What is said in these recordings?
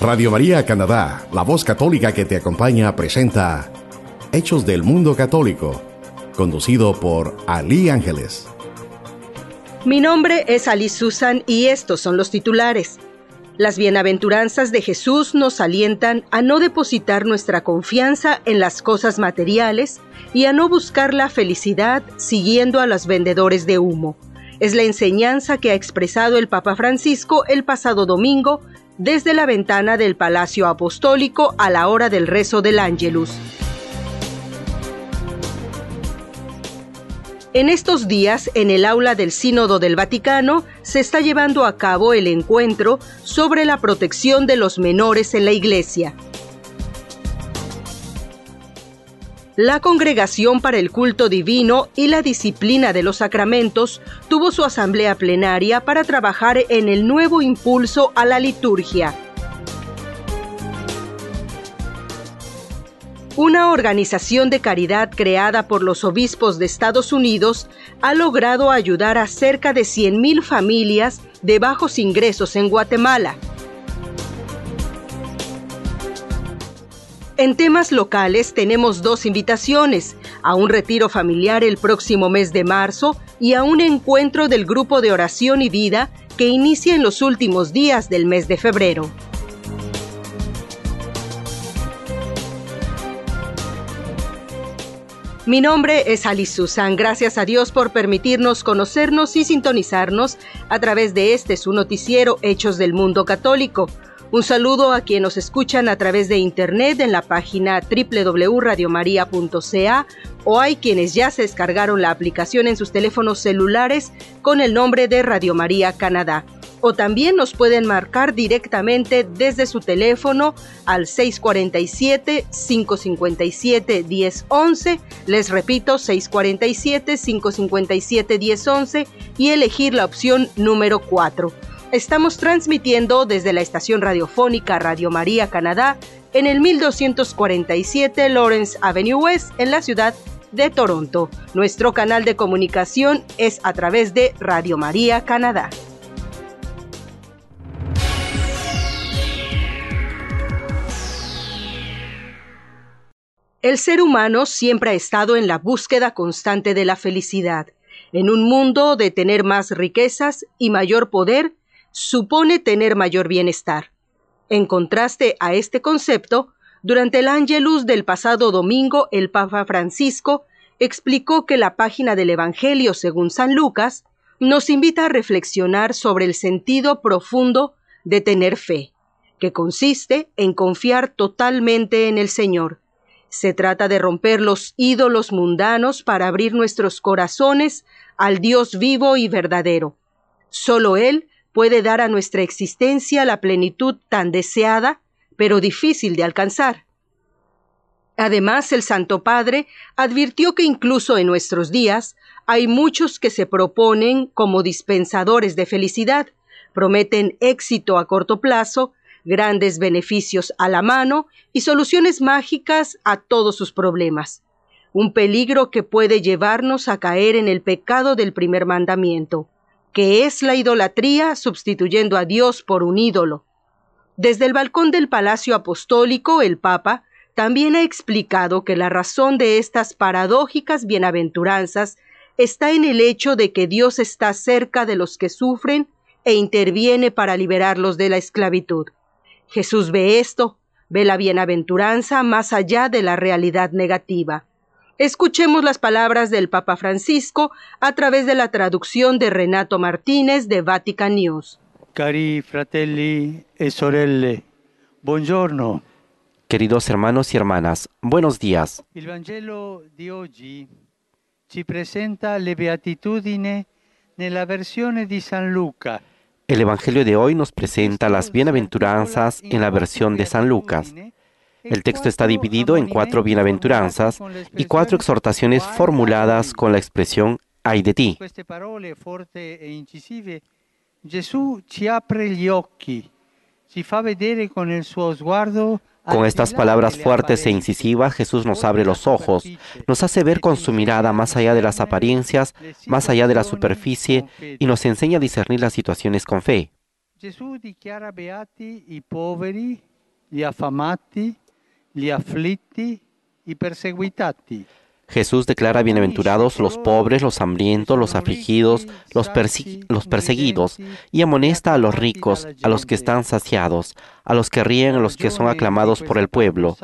Radio María Canadá, la voz católica que te acompaña, presenta Hechos del Mundo Católico, conducido por Ali Ángeles. Mi nombre es Ali Susan y estos son los titulares. Las bienaventuranzas de Jesús nos alientan a no depositar nuestra confianza en las cosas materiales y a no buscar la felicidad siguiendo a los vendedores de humo. Es la enseñanza que ha expresado el Papa Francisco el pasado domingo desde la ventana del Palacio Apostólico a la hora del rezo del Ángelus. En estos días, en el aula del Sínodo del Vaticano, se está llevando a cabo el encuentro sobre la protección de los menores en la Iglesia. La Congregación para el Culto Divino y la Disciplina de los Sacramentos tuvo su asamblea plenaria para trabajar en el nuevo impulso a la liturgia. Una organización de caridad creada por los obispos de Estados Unidos ha logrado ayudar a cerca de 100.000 familias de bajos ingresos en Guatemala. En temas locales tenemos dos invitaciones, a un retiro familiar el próximo mes de marzo y a un encuentro del grupo de oración y vida que inicia en los últimos días del mes de febrero. Mi nombre es Alice Susan. Gracias a Dios por permitirnos conocernos y sintonizarnos a través de este su noticiero Hechos del Mundo Católico. Un saludo a quienes nos escuchan a través de internet en la página www.radiomaria.ca o hay quienes ya se descargaron la aplicación en sus teléfonos celulares con el nombre de Radio María Canadá. O también nos pueden marcar directamente desde su teléfono al 647-557-1011. Les repito, 647-557-1011 y elegir la opción número 4. Estamos transmitiendo desde la estación radiofónica Radio María Canadá en el 1247 Lawrence Avenue West en la ciudad de Toronto. Nuestro canal de comunicación es a través de Radio María Canadá. El ser humano siempre ha estado en la búsqueda constante de la felicidad. En un mundo de tener más riquezas y mayor poder, supone tener mayor bienestar. En contraste a este concepto, durante el Angelus del pasado domingo, el Papa Francisco explicó que la página del Evangelio según San Lucas nos invita a reflexionar sobre el sentido profundo de tener fe, que consiste en confiar totalmente en el Señor. Se trata de romper los ídolos mundanos para abrir nuestros corazones al Dios vivo y verdadero. Solo Él puede dar a nuestra existencia la plenitud tan deseada, pero difícil de alcanzar. Además, el Santo Padre advirtió que incluso en nuestros días hay muchos que se proponen como dispensadores de felicidad, prometen éxito a corto plazo, grandes beneficios a la mano y soluciones mágicas a todos sus problemas. Un peligro que puede llevarnos a caer en el pecado del primer mandamiento que es la idolatría sustituyendo a Dios por un ídolo. Desde el balcón del Palacio Apostólico, el Papa también ha explicado que la razón de estas paradójicas bienaventuranzas está en el hecho de que Dios está cerca de los que sufren e interviene para liberarlos de la esclavitud. Jesús ve esto, ve la bienaventuranza más allá de la realidad negativa. Escuchemos las palabras del Papa Francisco a través de la traducción de Renato Martínez de Vatican News. Cari fratelli e sorelle, buongiorno. Queridos hermanos y hermanas, buenos días. Il Vangelo di oggi ci presenta le beatitudini nella versione di San Luca. El Evangelio de hoy nos presenta las bienaventuranzas en la versión de San Lucas. El texto está dividido en cuatro bienaventuranzas y cuatro exhortaciones formuladas con la expresión ay de ti. Con estas palabras fuertes e incisivas, Jesús nos abre los ojos, nos hace ver con su mirada más allá de las apariencias, más allá de la superficie y nos enseña a discernir las situaciones con fe. Jesús afflitti, perseguitati. Declara bienaventurados los pobres, los hambrientos, los afligidos, los, los, perseguidos, y amonesta a los ricos, a los que están saciados, a los que ríen, a los que son aclamados por el pueblo.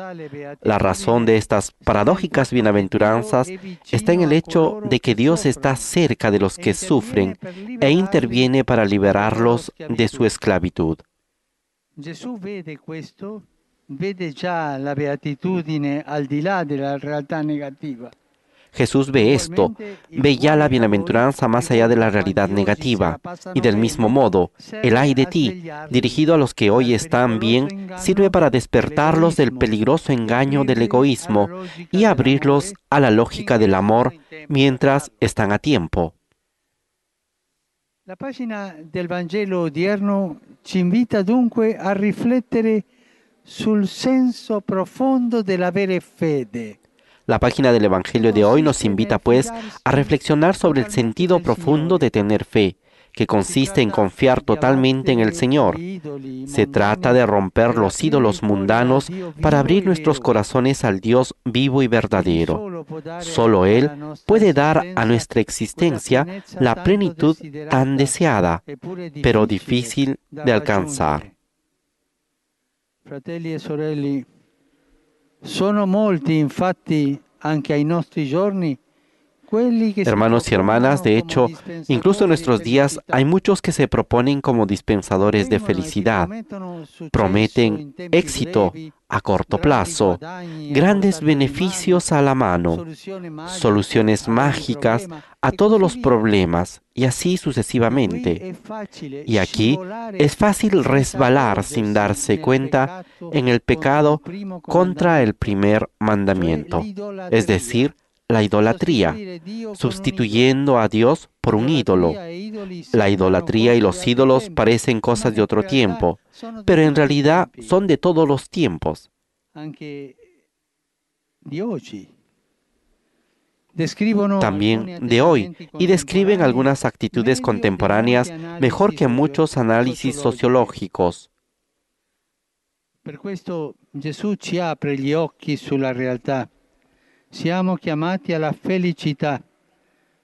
La razón de estas paradójicas bienaventuranzas está en el hecho de que Dios está cerca de los que sufren e interviene para liberarlos de su esclavitud. Jesús vede questo vede già la beatitudine al di là della realtà negativa. Jesús ve esto, ve ya la bienaventuranza más allá de la realidad negativa, y del mismo modo, el ay de ti, dirigido a los que hoy están bien, sirve para despertarlos del peligroso engaño del egoísmo y abrirlos a la lógica del amor mientras están a tiempo. La página del Vangelo odierno ci invita dunque a riflettere sul senso profondo fede. La página del Evangelio de hoy nos invita pues a reflexionar sobre el sentido profundo de tener fe, que consiste en confiar totalmente en el Señor. Se trata de romper los ídolos mundanos para abrir nuestros corazones al Dios vivo y verdadero. Solo Él puede dar a nuestra existencia la plenitud tan deseada, pero difícil de alcanzar. Fratelli e sorelle, sono molti infatti anche ai nostri giorni Hermanos y hermanas, de hecho, incluso en nuestros días hay muchos que se proponen como dispensadores de felicidad. Prometen éxito a corto plazo, grandes beneficios a la mano, soluciones mágicas a todos los problemas y así sucesivamente. Y aquí es fácil resbalar sin darse cuenta en el pecado contra el primer mandamiento, es decir, la idolatría, sustituyendo a Dios por un ídolo. La idolatría y los ídolos parecen cosas de otro tiempo, pero en realidad son de todos los tiempos. También de hoy, y describen algunas actitudes contemporáneas mejor que muchos análisis sociológicos. Per questo Gesù ci apre gli occhi sulla realtà siamo chiamati alla felicità,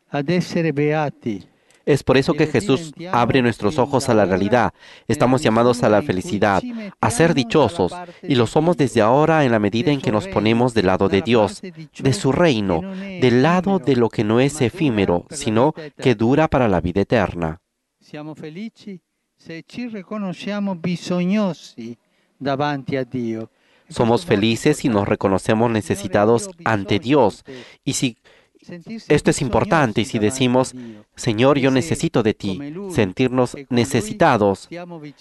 ad essere beati. Es por eso que Jesús abre nuestros ojos a la realidad. Estamos llamados a la felicidad, a ser dichosos, y lo somos desde ahora en la medida en que nos ponemos del lado de Dios, de su reino, del lado de lo que no es efímero, sino que dura para la vida eterna. Siamo felici se ci riconosciamo bisognosi davanti a Dio. Somos felices si nos reconocemos necesitados ante Dios. Y si esto es importante y si decimos, Señor, yo necesito de ti, sentirnos necesitados.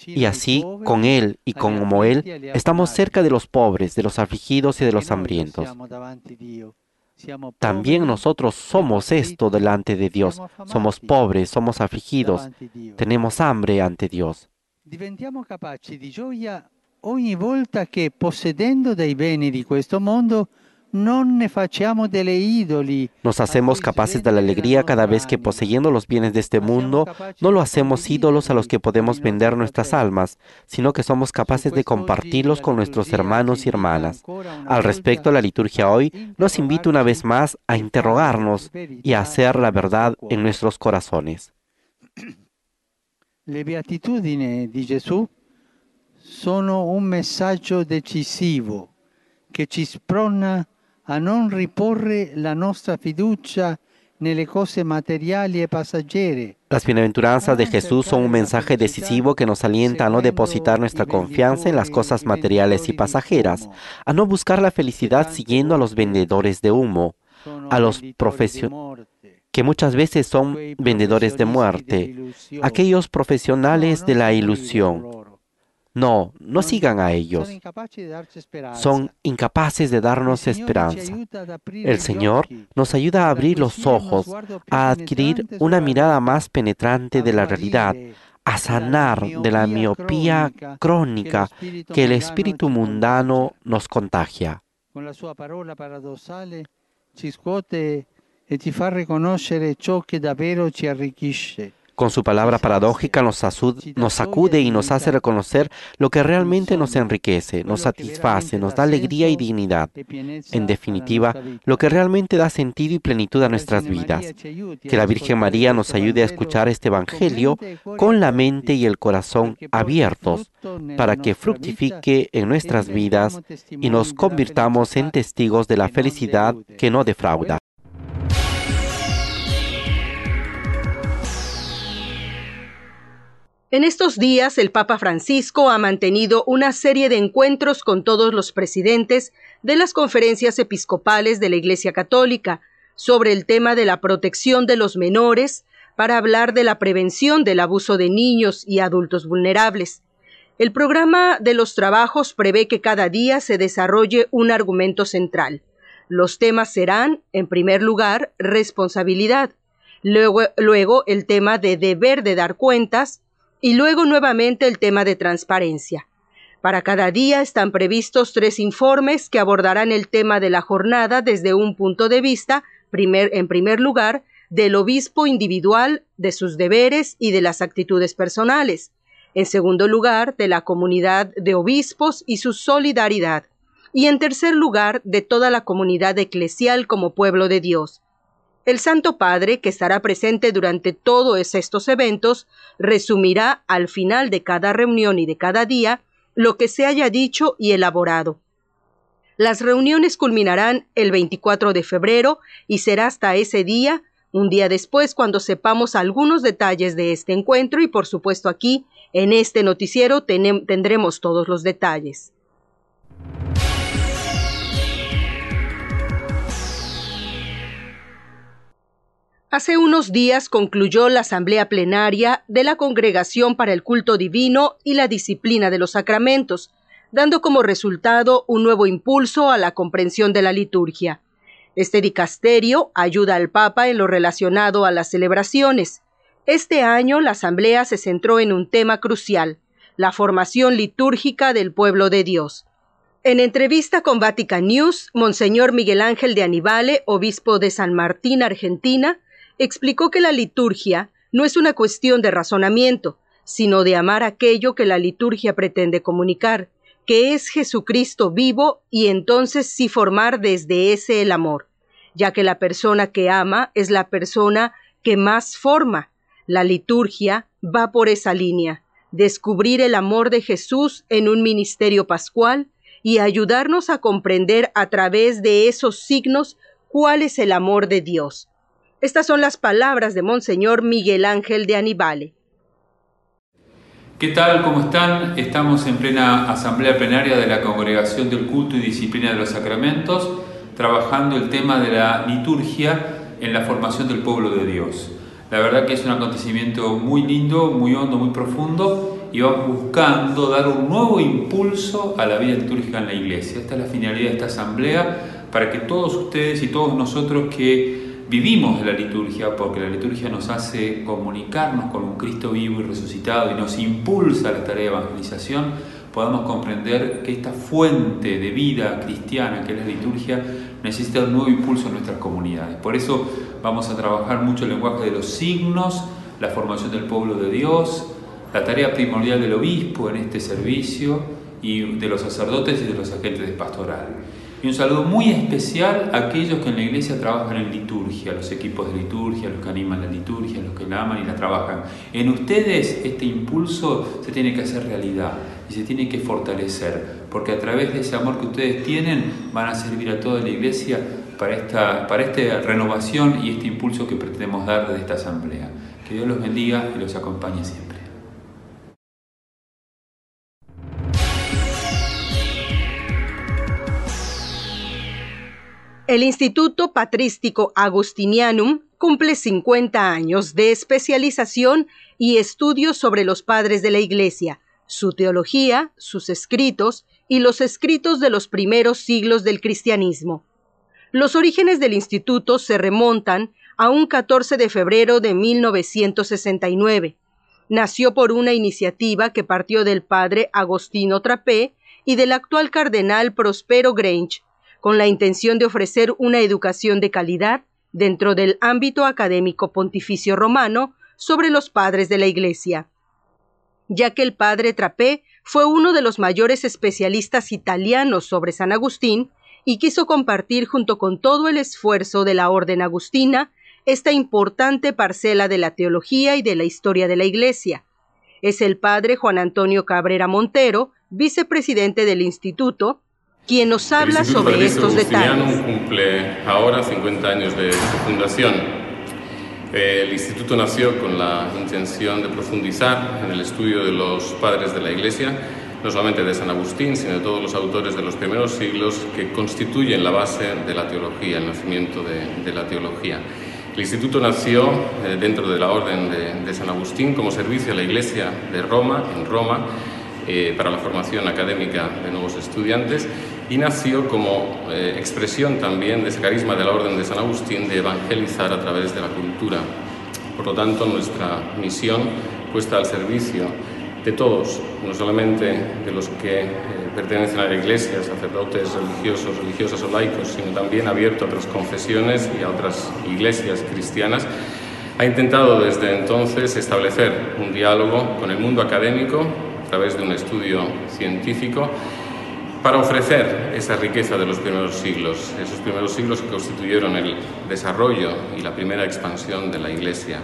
Y así, con Él y como Él, estamos cerca de los pobres, de los afligidos y de los hambrientos. También nosotros somos esto delante de Dios. Somos pobres, somos afligidos, tenemos hambre ante Dios ogni volta che possedendo dei beni di questo mondo non ne facciamo delle idoli. Nos hacemos capaces de la alegría cada vez que poseyendo los bienes de este mundo, no lo hacemos ídolos a los que podemos vender nuestras almas, sino que somos capaces de compartirlos con nuestros hermanos y hermanas. Al respecto, la liturgia hoy nos invita una vez más a interrogarnos y a hacer la verdad en nuestros corazones. Le beatitudini di Gesù sono un messaggio decisivo che ci sprona a non riporre la nostra fiducia nelle cose materiali e passaggere. Las bienaventuranzas de Jesús son un mensaje decisivo que nos alienta a no depositar nuestra confianza en las cosas materiales y pasajeras, a no buscar la felicidad siguiendo a los vendedores de humo, a los profesionales que muchas veces son vendedores de muerte, aquellos profesionales de la ilusión no, no sigan a ellos. Son incapaces de darnos esperanza. El Señor nos ayuda a abrir los ojos, a adquirir una mirada más penetrante de la realidad, a sanar de la miopía crónica que el espíritu mundano nos contagia. Con la sua parola paradossale ci scuote e ci fa riconoscere ciò che davvero ci arricchisce. Con su palabra paradójica nos, sacude y nos hace reconocer lo que realmente nos enriquece, nos satisface, nos da alegría y dignidad. En definitiva, lo que realmente da sentido y plenitud a nuestras vidas. Que la Virgen María nos ayude a escuchar este Evangelio con la mente y el corazón abiertos para que fructifique en nuestras vidas y nos convirtamos en testigos de la felicidad que no defrauda. En estos días el Papa Francisco ha mantenido una serie de encuentros con todos los presidentes de las conferencias episcopales de la Iglesia Católica sobre el tema de la protección de los menores para hablar de la prevención del abuso de niños y adultos vulnerables. El programa de los trabajos prevé que cada día se desarrolle un argumento central. Los temas serán, en primer lugar, responsabilidad, luego, luego el tema de deber de dar cuentas, y luego nuevamente el tema de transparencia. Para cada día están previstos tres informes que abordarán el tema de la jornada desde un punto de vista, en primer lugar, del obispo individual, de sus deberes y de las actitudes personales. En segundo lugar, de la comunidad de obispos y su solidaridad. Y en tercer lugar, de toda la comunidad eclesial como pueblo de Dios. El Santo Padre, que estará presente durante todos estos eventos, resumirá al final de cada reunión y de cada día lo que se haya dicho y elaborado. Las reuniones culminarán el 24 de febrero y será hasta ese día, un día después, cuando sepamos algunos detalles de este encuentro y por supuesto aquí, en este noticiero, tendremos todos los detalles. Hace unos días concluyó la asamblea plenaria de la Congregación para el Culto Divino y la Disciplina de los Sacramentos, dando como resultado un nuevo impulso a la comprensión de la liturgia. Este dicasterio ayuda al Papa en lo relacionado a las celebraciones. Este año la asamblea se centró en un tema crucial, la formación litúrgica del pueblo de Dios. En entrevista con Vatican News, Monseñor Miguel Ángel de Anibale, obispo de San Martín, Argentina, explicó que la liturgia no es una cuestión de razonamiento, sino de amar aquello que la liturgia pretende comunicar, que es Jesucristo vivo y entonces sí formar desde ese el amor, ya que la persona que ama es la persona que más forma. La liturgia va por esa línea, descubrir el amor de Jesús en un ministerio pascual y ayudarnos a comprender a través de esos signos cuál es el amor de Dios estas son las palabras de Monseñor Miguel Ángel de Anibale. ¿Qué tal? ¿Cómo están? Estamos en plena asamblea plenaria de la Congregación del Culto y Disciplina de los Sacramentos, trabajando el tema de la liturgia en la formación del pueblo de Dios. La verdad que es un acontecimiento muy lindo, muy hondo, muy profundo y vamos buscando dar un nuevo impulso a la vida litúrgica en la iglesia. Esta es la finalidad de esta asamblea para que todos ustedes y todos nosotros que vivimos de la liturgia, porque la liturgia nos hace comunicarnos con un Cristo vivo y resucitado y nos impulsa a la tarea de evangelización, podamos comprender que esta fuente de vida cristiana que es la liturgia necesita un nuevo impulso en nuestras comunidades. Por eso vamos a trabajar mucho el lenguaje de los signos, la formación del pueblo de Dios, la tarea primordial del obispo en este servicio y de los sacerdotes y de los agentes de pastoral. Y un saludo muy especial a aquellos que en la iglesia trabajan en liturgia, los equipos de liturgia, los que animan la liturgia, los que la aman y la trabajan. En ustedes este impulso se tiene que hacer realidad y se tiene que fortalecer, porque a través de ese amor que ustedes tienen van a servir a toda la iglesia para esta, para esta renovación y este impulso que pretendemos dar desde esta asamblea. Que Dios los bendiga y los acompañe siempre. El Instituto Patrístico Agustinianum cumple 50 años de especialización y estudios sobre los padres de la Iglesia, su teología, sus escritos y los escritos de los primeros siglos del cristianismo. Los orígenes del instituto se remontan a un 14 de febrero de 1969. Nació por una iniciativa que partió del padre Agostino Trapé y del actual cardenal Prospero Grange, con la intención de ofrecer una educación de calidad dentro del ámbito académico pontificio romano sobre los padres de la Iglesia, ya que el padre Trapé fue uno de los mayores especialistas italianos sobre San Agustín y quiso compartir junto con todo el esfuerzo de la Orden Agustina esta importante parcela de la teología y de la historia de la Iglesia. Es el padre Juan Antonio Cabrera Montero, vicepresidente del Instituto, quien nos habla sobre estos detalles. cumple ahora 50 años de su fundación. El instituto nació con la intención de profundizar en el estudio de los padres de la Iglesia, no solamente de San Agustín, sino de todos los autores de los primeros siglos que constituyen la base de la teología, el nacimiento de, de la teología. El instituto nació eh, dentro de la Orden de, de San Agustín como servicio a la Iglesia de Roma, en Roma, eh, para la formación académica de nuevos estudiantes y nació como eh, expresión también de ese carisma de la Orden de San Agustín de evangelizar a través de la cultura. Por lo tanto, nuestra misión puesta al servicio de todos, no solamente de los que eh, pertenecen a la Iglesia, sacerdotes religiosos, religiosas o laicos, sino también abierto a otras confesiones y a otras iglesias cristianas, ha intentado desde entonces establecer un diálogo con el mundo académico a través de un estudio científico para ofrecer esa riqueza de los primeros siglos, esos primeros siglos que constituyeron el desarrollo y la primera expansión de la Iglesia,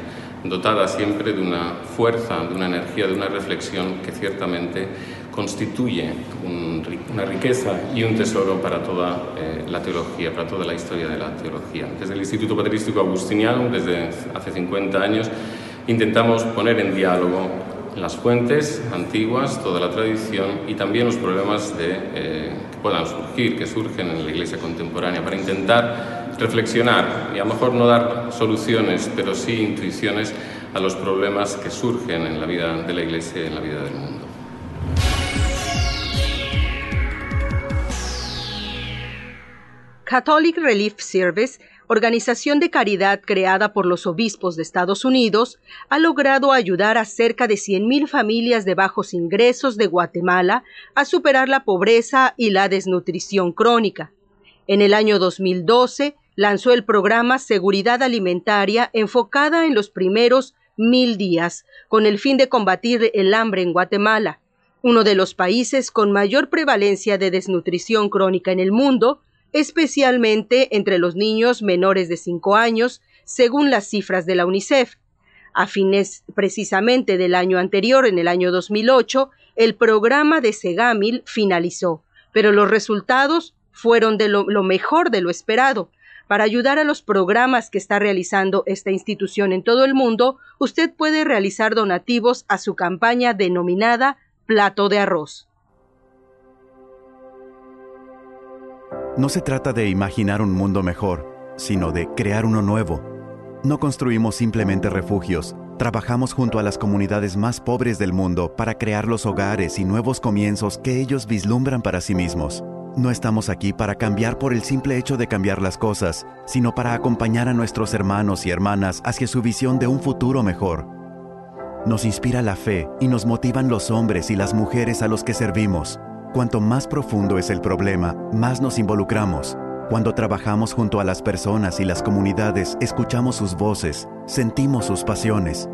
dotada siempre de una fuerza, de una energía, de una reflexión que ciertamente constituye una riqueza y un tesoro para toda eh, la teología, para toda la historia de la teología. Desde el Instituto Patrístico Agustiniano, desde hace 50 años, intentamos poner en diálogo las fuentes antiguas, toda la tradición y también los problemas de, eh, que puedan surgir, que surgen en la Iglesia contemporánea, para intentar reflexionar y a lo mejor no dar soluciones, pero sí intuiciones a los problemas que surgen en la vida de la Iglesia y en la vida del mundo. Catholic Relief Service organización de caridad creada por los obispos de Estados Unidos, ha logrado ayudar a cerca de 100.000 familias de bajos ingresos de Guatemala a superar la pobreza y la desnutrición crónica. En el año 2012 lanzó el programa Seguridad Alimentaria enfocada en los primeros mil días, con el fin de combatir el hambre en Guatemala, uno de los países con mayor prevalencia de desnutrición crónica en el mundo, especialmente entre los niños menores de 5 años, según las cifras de la UNICEF. A fines precisamente del año anterior, en el año 2008, el programa de Segamil finalizó, pero los resultados fueron de lo, lo mejor de lo esperado. Para ayudar a los programas que está realizando esta institución en todo el mundo, usted puede realizar donativos a su campaña denominada Plato de Arroz. No se trata de imaginar un mundo mejor, sino de crear uno nuevo. No construimos simplemente refugios, trabajamos junto a las comunidades más pobres del mundo para crear los hogares y nuevos comienzos que ellos vislumbran para sí mismos. No estamos aquí para cambiar por el simple hecho de cambiar las cosas, sino para acompañar a nuestros hermanos y hermanas hacia su visión de un futuro mejor. Nos inspira la fe y nos motivan los hombres y las mujeres a los que servimos. Cuanto más profundo es el problema, más nos involucramos. Cuando trabajamos junto a las personas y las comunidades, escuchamos sus voces, sentimos sus pasiones.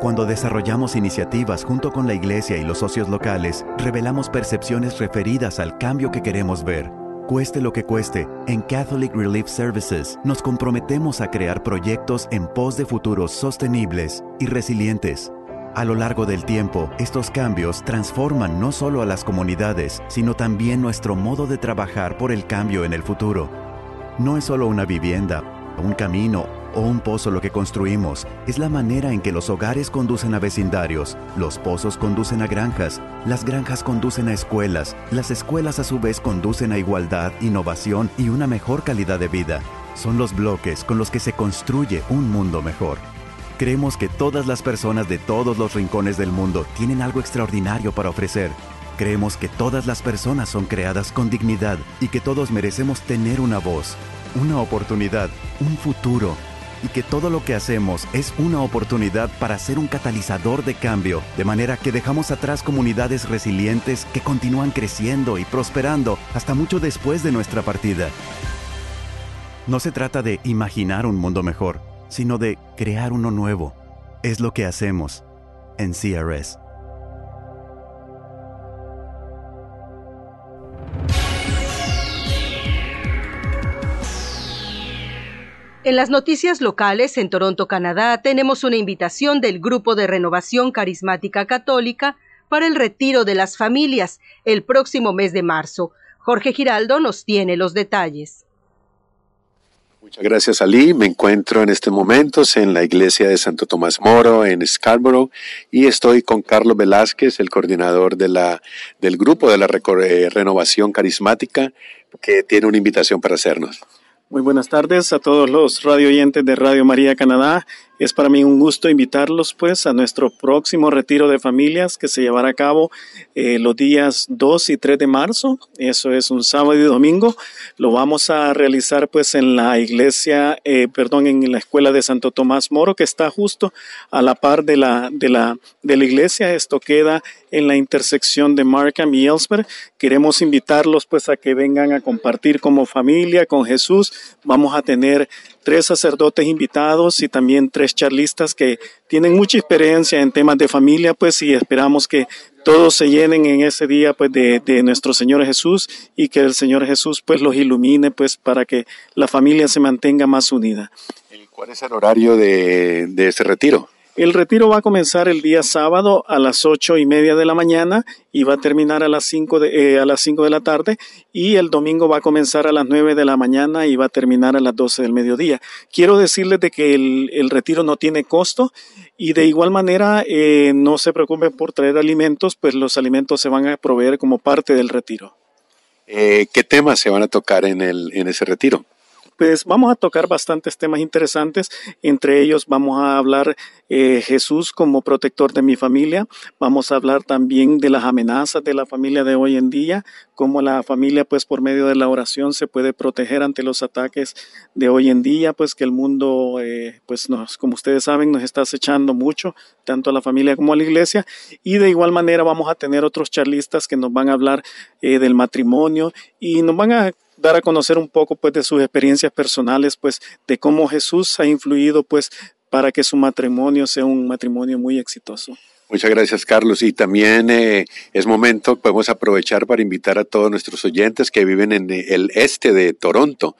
Cuando desarrollamos iniciativas junto con la iglesia y los socios locales, revelamos percepciones referidas al cambio que queremos ver. Cueste lo que cueste, en Catholic Relief Services nos comprometemos a crear proyectos en pos de futuros sostenibles y resilientes a lo largo del tiempo, estos cambios transforman no solo a las comunidades, sino también nuestro modo de trabajar por el cambio en el futuro. No es solo una vivienda, un camino o un pozo lo que construimos, es la manera en que los hogares conducen a vecindarios, los pozos conducen a granjas, las granjas conducen a escuelas, las escuelas a su vez conducen a igualdad, innovación y una mejor calidad de vida. Son los bloques con los que se construye un mundo mejor. Creemos que todas las personas de todos los rincones del mundo tienen algo extraordinario para ofrecer. Creemos que todas las personas son creadas con dignidad y que todos merecemos tener una voz, una oportunidad, un futuro, y que todo lo que hacemos es una oportunidad para ser un catalizador de cambio, de manera que dejamos atrás comunidades resilientes que continúan creciendo y prosperando hasta mucho después de nuestra partida. No se trata de imaginar un mundo mejor, sino de crear uno nuevo. Es lo que hacemos en CRS. En las noticias locales en Toronto, Canadá, tenemos una invitación del Grupo de Renovación Carismática Católica para el retiro de las familias el próximo mes de marzo. Jorge Giraldo nos tiene los detalles. Muchas gracias, Ali. Me encuentro en este momento en la iglesia de Santo Tomás Moro en Scarborough y estoy con Carlos Velázquez, el coordinador de la, del grupo de la eh, renovación carismática, que tiene una invitación para hacernos. Muy buenas tardes a todos los radio oyentes de Radio María Canadá. Es para mí un gusto invitarlos pues a nuestro próximo retiro de familias que se llevará a cabo eh, los días 2 y 3 de marzo. Eso es un sábado y domingo. Lo vamos a realizar pues en la iglesia, eh, perdón, en la escuela de Santo Tomás Moro que está justo a la par de la, de la, de la iglesia. Esto queda en la intersección de Markham y Ellsberg. Queremos invitarlos pues a que vengan a compartir como familia con Jesús. Vamos a tener tres sacerdotes invitados y también tres charlistas que tienen mucha experiencia en temas de familia, pues y esperamos que todos se llenen en ese día pues de, nuestro Señor Jesús y que el Señor Jesús pues los ilumine pues para que la familia se mantenga más unida. ¿Cuál es el horario de, de ese retiro? El retiro va a comenzar el día sábado a las ocho y media de la mañana y va a terminar a las cinco de, eh, a las cinco de la tarde y el domingo va a comenzar a las nueve de la mañana y va a terminar a las doce del mediodía. Quiero decirles de que el, retiro no tiene costo y de igual manera eh, no se preocupen por traer alimentos, pues los alimentos se van a proveer como parte del retiro. Eh, ¿Qué temas se van a tocar en, el, en ese retiro? Pues vamos a tocar bastantes temas interesantes. Entre ellos vamos a hablar eh, Jesús como protector de mi familia. Vamos a hablar también de las amenazas de la familia de hoy en día, cómo la familia, pues por medio de la oración se puede proteger ante los ataques de hoy en día, pues que el mundo, eh, pues nos, como ustedes saben, nos está acechando mucho, tanto a la familia como a la iglesia. Y de igual manera vamos a tener otros charlistas que nos van a hablar eh, del matrimonio y nos van a dar a conocer un poco pues de sus experiencias personales, pues de cómo Jesús ha influido pues para que su matrimonio sea un matrimonio muy exitoso. Muchas gracias, Carlos. Y también eh, es momento, podemos aprovechar para invitar a todos nuestros oyentes que viven en el este de Toronto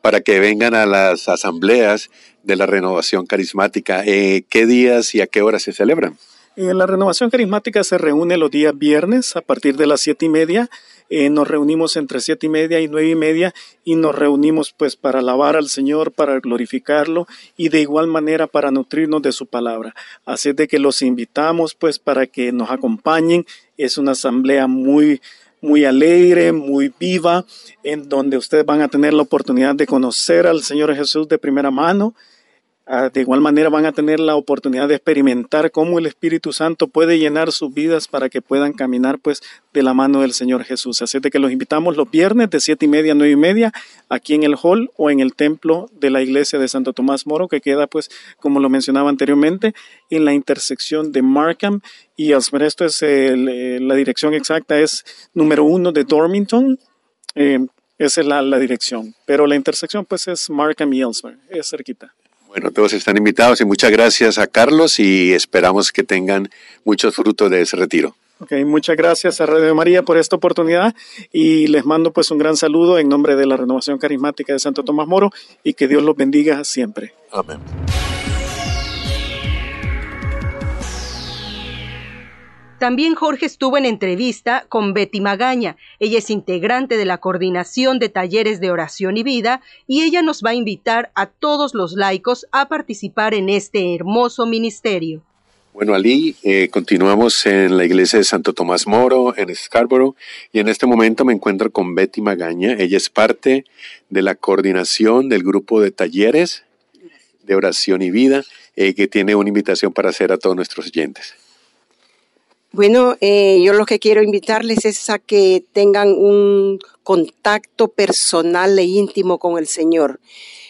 para que vengan a las asambleas de la renovación carismática. Eh, ¿Qué días y a qué horas se celebran? Eh, la renovación carismática se reúne los días viernes a partir de las siete y media eh, nos reunimos entre siete y media y nueve y media y nos reunimos pues para alabar al Señor, para glorificarlo y de igual manera para nutrirnos de su palabra. Así de que los invitamos pues para que nos acompañen. Es una asamblea muy muy alegre, muy viva, en donde ustedes van a tener la oportunidad de conocer al Señor Jesús de primera mano, de igual manera van a tener la oportunidad de experimentar cómo el Espíritu Santo puede llenar sus vidas para que puedan caminar pues de la mano del Señor Jesús. Así de que los invitamos los viernes de siete y media a nueve y media aquí en el hall o en el templo de la iglesia de Santo Tomás Moro que queda pues como lo mencionaba anteriormente en la intersección de Markham y. Esto es eh, la dirección exacta es número uno de Dormington. Eh, esa es la, dirección, pero la intersección pues es Markham y Elsmer, es cerquita. Bueno, todos están invitados y muchas gracias a Carlos y esperamos que tengan muchos frutos de ese retiro. Ok, muchas gracias a Radio María por esta oportunidad y les mando pues un gran saludo en nombre de la Renovación Carismática de Santo Tomás Moro y que Dios los bendiga siempre. Amén. También Jorge estuvo en entrevista con Betty Magaña. Ella es integrante de la coordinación de talleres de oración y vida y ella nos va a invitar a todos los laicos a participar en este hermoso ministerio. Bueno, Ali, eh, continuamos en la iglesia de Santo Tomás Moro, en Scarborough, y en este momento me encuentro con Betty Magaña. Ella es parte de la coordinación del grupo de talleres de oración y vida, eh, que tiene una invitación para hacer a todos nuestros oyentes. Bueno, eh, yo lo que quiero invitarles es a que tengan un contacto personal e íntimo con el Señor.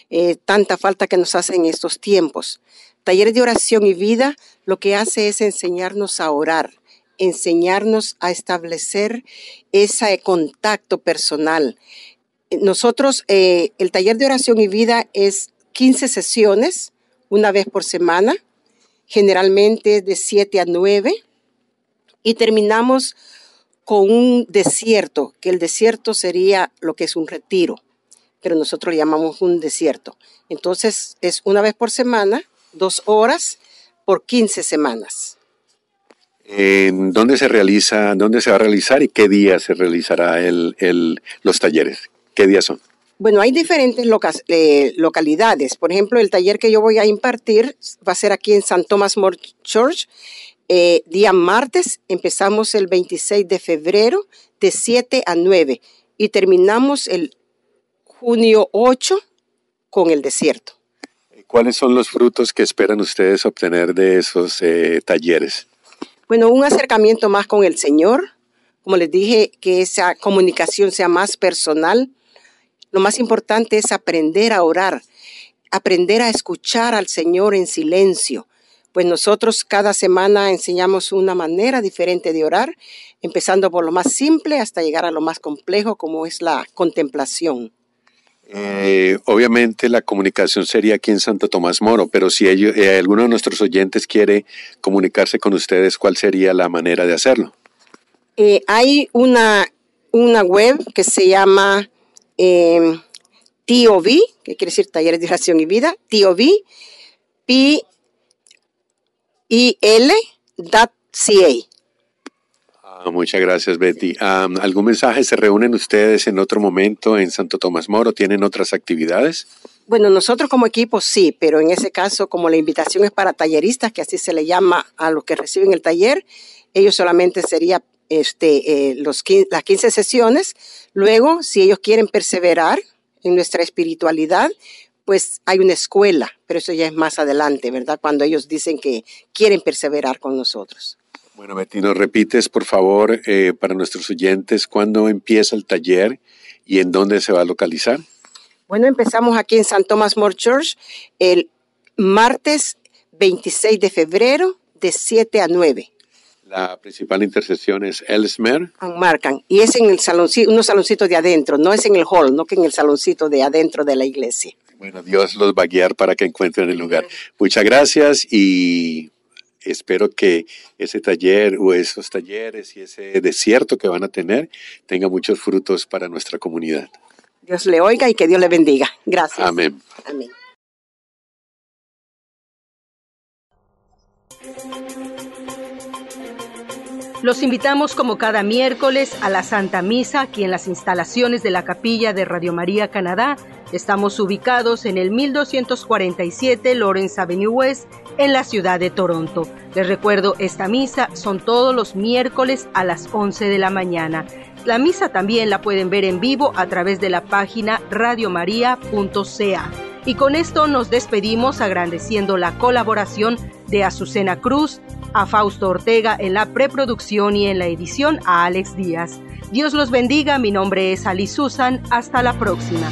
Eh, tanta falta que nos hace en estos tiempos. Talleres de oración y vida lo que hace es enseñarnos a orar, enseñarnos a establecer ese contacto personal. Nosotros, eh, el taller de oración y vida es 15 sesiones, una vez por semana generalmente de 7 a 9, y terminamos con un desierto, que el desierto sería lo que es un retiro, pero nosotros le llamamos un desierto. Entonces es una vez por semana, dos horas por 15 semanas. ¿Dónde se realiza, dónde se va a realizar y qué día se realizará el, los talleres? ¿Qué días son? Bueno, hay diferentes eh, localidades. Por ejemplo, el taller que yo voy a impartir va a ser aquí en San Thomas More Church, eh, día martes. Empezamos el 26 de febrero de 7 a 9 y terminamos el junio 8 con el desierto. ¿Cuáles son los frutos que esperan ustedes obtener de esos eh, talleres? Bueno, un acercamiento más con el Señor. Como les dije, que esa comunicación sea más personal. Lo más importante es aprender a orar, aprender a escuchar al Señor en silencio. Pues nosotros cada semana enseñamos una manera diferente de orar, empezando por lo más simple hasta llegar a lo más complejo como es la contemplación. Eh, obviamente la comunicación sería aquí en Santo Tomás Moro, pero si ellos, eh, alguno de nuestros oyentes quiere comunicarse con ustedes, ¿cuál sería la manera de hacerlo? Eh, hay una, una web que se llama eh, TOV, que quiere decir Talleres de Oración y Vida, TOV, P I L Ah, muchas gracias, Betty. ¿Algún mensaje? ¿Se reúnen ustedes en otro momento en Santo Tomás Moro? ¿Tienen otras actividades? Bueno, nosotros como equipo sí, pero en ese caso, como la invitación es para talleristas, que así se le llama a los que reciben el taller, ellos solamente sería este, eh, los, las 15 sesiones. Luego, si ellos quieren perseverar en nuestra espiritualidad, pues hay una escuela, pero eso ya es más adelante, ¿verdad? Cuando ellos dicen que quieren perseverar con nosotros. Bueno, Betty, nos repites, por favor, eh, para nuestros oyentes, cuándo empieza el taller y en dónde se va a localizar. Bueno, empezamos aquí en San Thomas More Church el martes 26 de febrero de 7 a 9. La principal intersección es Ellesmere. Marcan. Y es en el saloncito, unos saloncitos de adentro, no es en el hall, no que en el saloncito de adentro de la iglesia. Bueno, Dios los va a guiar para que encuentren el lugar. Muchas gracias y espero que ese taller o esos talleres y ese desierto que van a tener tenga muchos frutos para nuestra comunidad. Dios le oiga y que Dios le bendiga. Gracias. Amén. Amén. Los invitamos como cada miércoles a la Santa Misa aquí en las instalaciones de la capilla de Radio María Canadá. Estamos ubicados en el 1247 Lawrence Avenue West en la ciudad de Toronto. Les recuerdo, esta misa son todos los miércoles a las 11 de la mañana. La misa también la pueden ver en vivo a través de la página radiomaria.ca. Y con esto nos despedimos agradeciendo la colaboración de Azucena Cruz, a Fausto Ortega en la preproducción y en la edición a Alex Díaz. Dios los bendiga, mi nombre es Ali Susan, hasta la próxima.